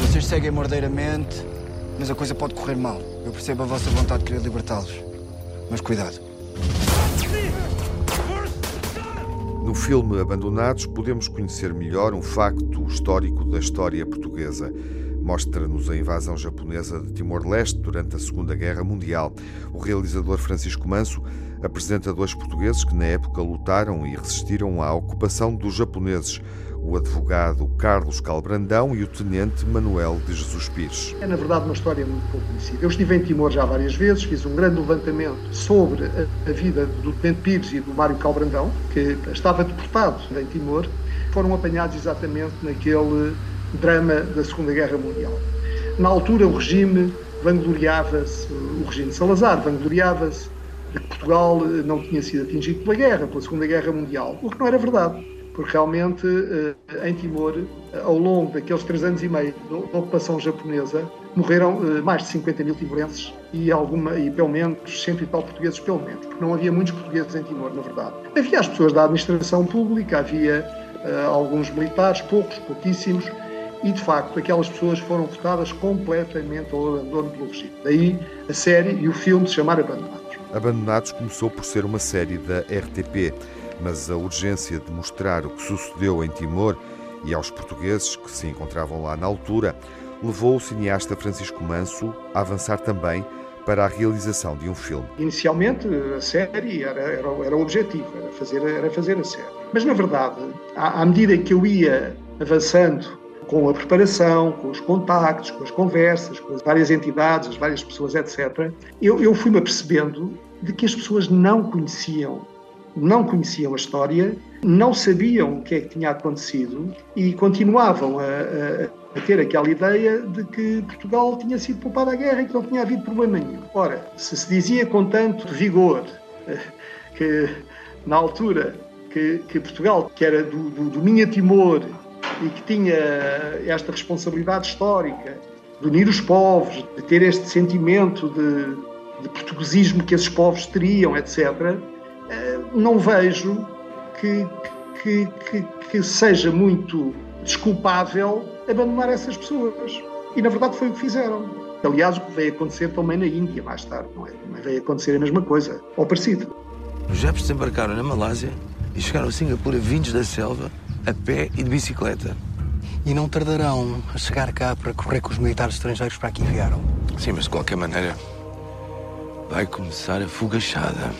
Vocês seguem mordeiramente, mas a coisa pode correr mal. Eu percebo a vossa vontade de querer libertá-los. Mas cuidado. No filme Abandonados, podemos conhecer melhor um facto histórico da história portuguesa. Mostra-nos a invasão japonesa de Timor-Leste durante a Segunda Guerra Mundial. O realizador Francisco Manso apresenta dois portugueses que, na época, lutaram e resistiram à ocupação dos japoneses o advogado Carlos Calbrandão e o tenente Manuel de Jesus Pires. É, na verdade, uma história muito pouco conhecida. Eu estive em Timor já várias vezes, fiz um grande levantamento sobre a, a vida do tenente Pires e do Mário Calbrandão, que estava deportado em Timor. Foram apanhados exatamente naquele drama da Segunda Guerra Mundial. Na altura, o regime vangloriava-se, o regime de Salazar vangloriava-se de que Portugal não tinha sido atingido pela guerra, pela Segunda Guerra Mundial, o que não era verdade porque realmente eh, em Timor, ao longo daqueles três anos e meio da ocupação japonesa, morreram eh, mais de 50 mil timorenses e, alguma, e pelo menos cento e tal portugueses, pelo menos, porque não havia muitos portugueses em Timor, na verdade. Havia as pessoas da administração pública, havia alguns militares, poucos, pouquíssimos, e de facto aquelas pessoas foram votadas completamente ao abandono pelo regime. Daí a série e o filme se chamar Abandonados. Abandonados começou por ser uma série da RTP mas a urgência de mostrar o que sucedeu em Timor e aos portugueses que se encontravam lá na altura levou o cineasta Francisco Manso a avançar também para a realização de um filme. Inicialmente, a série era, era, era o objetivo, era fazer, era fazer a série. Mas, na verdade, à, à medida que eu ia avançando com a preparação, com os contactos, com as conversas, com as várias entidades, as várias pessoas, etc., eu, eu fui-me apercebendo de que as pessoas não conheciam não conheciam a história, não sabiam o que é que tinha acontecido e continuavam a, a, a, ter aquela ideia de que Portugal tinha sido poupado à guerra e que não tinha havido problema nenhum. Ora, se se dizia com tanto vigor eh, que na altura que, que Portugal, que era do, do, do Minha Timor e que tinha esta responsabilidade histórica de unir os povos, de ter este sentimento de, de portuguesismo que esses povos teriam, etc., eh, não vejo que, que, que, que, seja muito desculpável abandonar essas pessoas. E na verdade foi o que fizeram. Aliás, o que veio acontecer também na Índia mais tarde, não é? Também veio acontecer a mesma coisa, ou parecido. Os jepes desembarcaram na Malásia e chegaram a Singapura vindos da selva, a pé e de bicicleta. E não tardarão a chegar cá para correr com os militares estrangeiros para aqui vieram. Sim, mas de qualquer maneira vai começar a fogachada.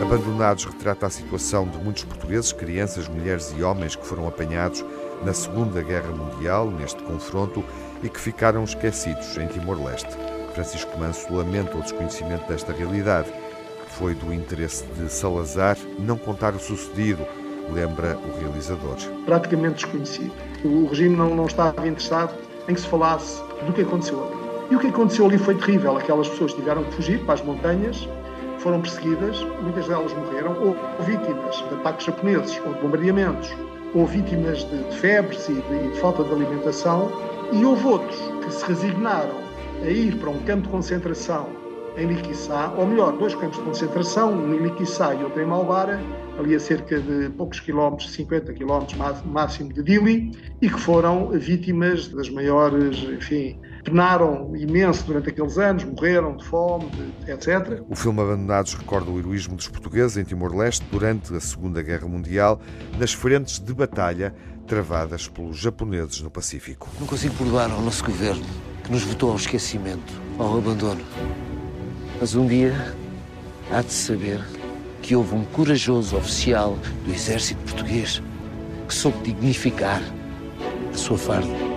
Abandonados retrata a situação de muitos portugueses, crianças, mulheres e homens que foram apanhados na Segunda Guerra Mundial, neste confronto, e que ficaram esquecidos em Timor-Leste. Francisco Manso lamenta o desconhecimento desta realidade. Foi do interesse de Salazar não contar o sucedido, lembra o realizador. Praticamente desconhecido. O regime não, não estava interessado em que se falasse do que aconteceu ali. E o que aconteceu ali foi terrível. Aquelas pessoas tiveram que fugir para as montanhas, foram perseguidas, muitas delas morreram, ou vítimas de ataques japoneses, ou de bombardeamentos, ou vítimas de, de febres e de, de falta de alimentação, e houve outros que se resignaram a ir para um campo de concentração em Liquiçá, ou melhor, dois campos de concentração, um em Liquiçá e outro em Malbara, ali a cerca de poucos quilómetros, 50 quilómetros máximo de Dili, e que foram vítimas das maiores, enfim, penaram imenso durante aqueles anos, morreram de fome, de, etc. O filme Abandonados recorda o heroísmo dos portugueses em Timor-Leste durante a Segunda Guerra Mundial, nas frentes de batalha travadas pelos japoneses no Pacífico. Não consigo perdoar ao nosso governo que nos votou ao esquecimento, ao abandono. Mas um dia há de saber que houve um corajoso oficial do exército português que soube dignificar a sua farda.